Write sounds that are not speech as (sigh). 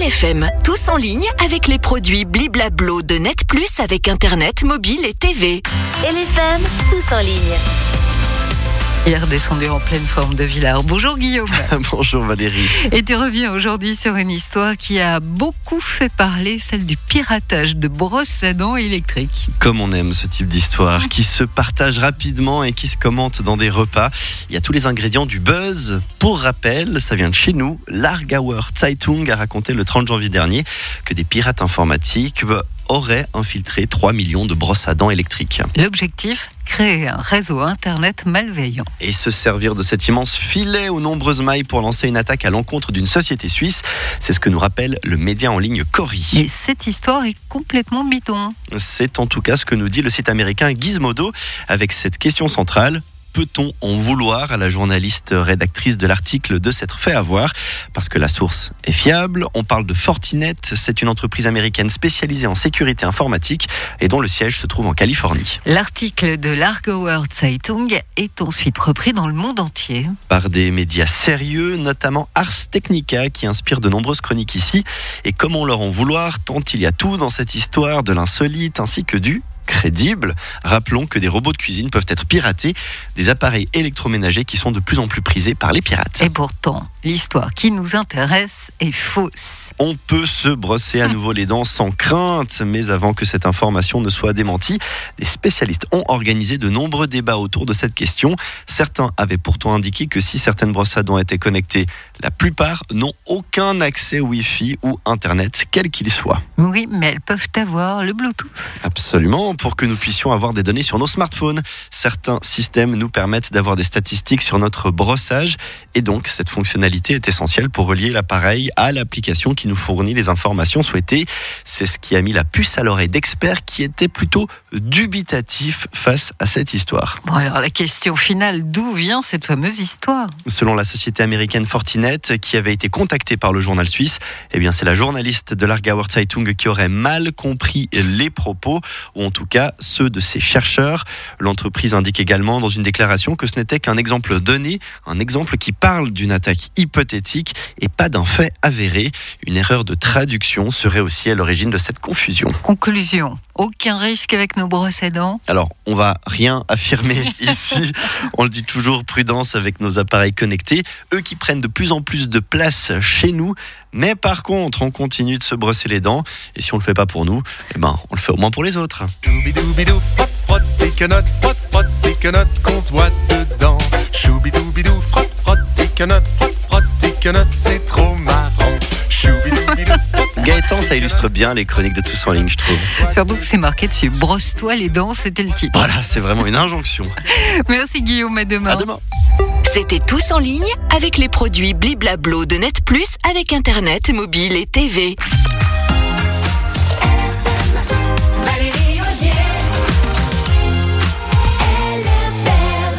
LFM, tous en ligne avec les produits Bliblablo de Net Plus avec Internet, mobile et TV. LFM, tous en ligne. Hier descendu en pleine forme de Villars. Bonjour Guillaume. (laughs) Bonjour Valérie. Et tu reviens aujourd'hui sur une histoire qui a beaucoup fait parler, celle du piratage de brosses à dents électriques. Comme on aime ce type d'histoire, qui se partage rapidement et qui se commente dans des repas. Il y a tous les ingrédients du buzz. Pour rappel, ça vient de chez nous. L'Argauer Zeitung a raconté le 30 janvier dernier que des pirates informatiques auraient infiltré 3 millions de brosses à dents électriques. L'objectif? Créer un réseau Internet malveillant. Et se servir de cet immense filet aux nombreuses mailles pour lancer une attaque à l'encontre d'une société suisse. C'est ce que nous rappelle le média en ligne Cori. Et cette histoire est complètement bidon. C'est en tout cas ce que nous dit le site américain Gizmodo avec cette question centrale peut-on en vouloir à la journaliste rédactrice de l'article de s'être fait avoir? Parce que la source est fiable. On parle de Fortinet. C'est une entreprise américaine spécialisée en sécurité informatique et dont le siège se trouve en Californie. L'article de l'Argauer Zeitung est ensuite repris dans le monde entier. Par des médias sérieux, notamment Ars Technica, qui inspire de nombreuses chroniques ici. Et comment leur en vouloir, tant il y a tout dans cette histoire, de l'insolite ainsi que du crédible. Rappelons que des robots de cuisine peuvent être piratés, des appareils électroménagers qui sont de plus en plus prisés par les pirates. Et pourtant, l'histoire qui nous intéresse est fausse. On peut se brosser à (laughs) nouveau les dents sans crainte, mais avant que cette information ne soit démentie, des spécialistes ont organisé de nombreux débats autour de cette question. Certains avaient pourtant indiqué que si certaines brosses à dents étaient connectées, la plupart n'ont aucun accès Wi-Fi ou Internet, quel qu'il soit. Oui, mais elles peuvent avoir le Bluetooth. Absolument, pour que nous puissions avoir des données sur nos smartphones. Certains systèmes nous permettent d'avoir des statistiques sur notre brossage et donc cette fonctionnalité est essentielle pour relier l'appareil à l'application qui nous fournit les informations souhaitées. C'est ce qui a mis la puce à l'oreille d'experts qui étaient plutôt dubitatifs face à cette histoire. Bon alors la question finale, d'où vient cette fameuse histoire? Selon la société américaine Fortinet, qui avait été contactée par le journal suisse, eh bien c'est la journaliste de l'Argauer Zeitung qui aurait mal compris les propos, ou en tout cas ceux de ses chercheurs. L'entreprise indique également dans une déclaration que ce n'était qu'un exemple donné, un exemple qui parle d'une attaque hypothétique et pas d'un fait avéré. Une erreur de traduction serait aussi à l'origine de cette confusion. Conclusion, aucun risque avec nos brosses à dents Alors, on va rien affirmer (laughs) ici. On le dit toujours, prudence avec nos appareils connectés, eux qui prennent de plus en plus de place chez nous. Mais par contre, on continue de se brosser les dents. Et si on le fait pas pour nous, eh ben, on le fait au moins pour les autres. Choubidoubidou, frotte, frotte, tes quenottes, frotte, frotte, tes quenottes, qu'on se voit dedans. Choubidoubidou, frotte, frotte, tes quenottes, frotte, frotte, tes quenottes, c'est trop marrant. (laughs) Gaëtan, ça illustre bien les chroniques de Tous en ligne, je trouve. Surtout que c'est marqué dessus, brosse-toi les dents, c'était le titre. Voilà, c'est vraiment une injonction. (laughs) Merci Guillaume, à demain. À demain. C'était tous en ligne avec les produits Bliblablo de Net Plus avec Internet, mobile et TV.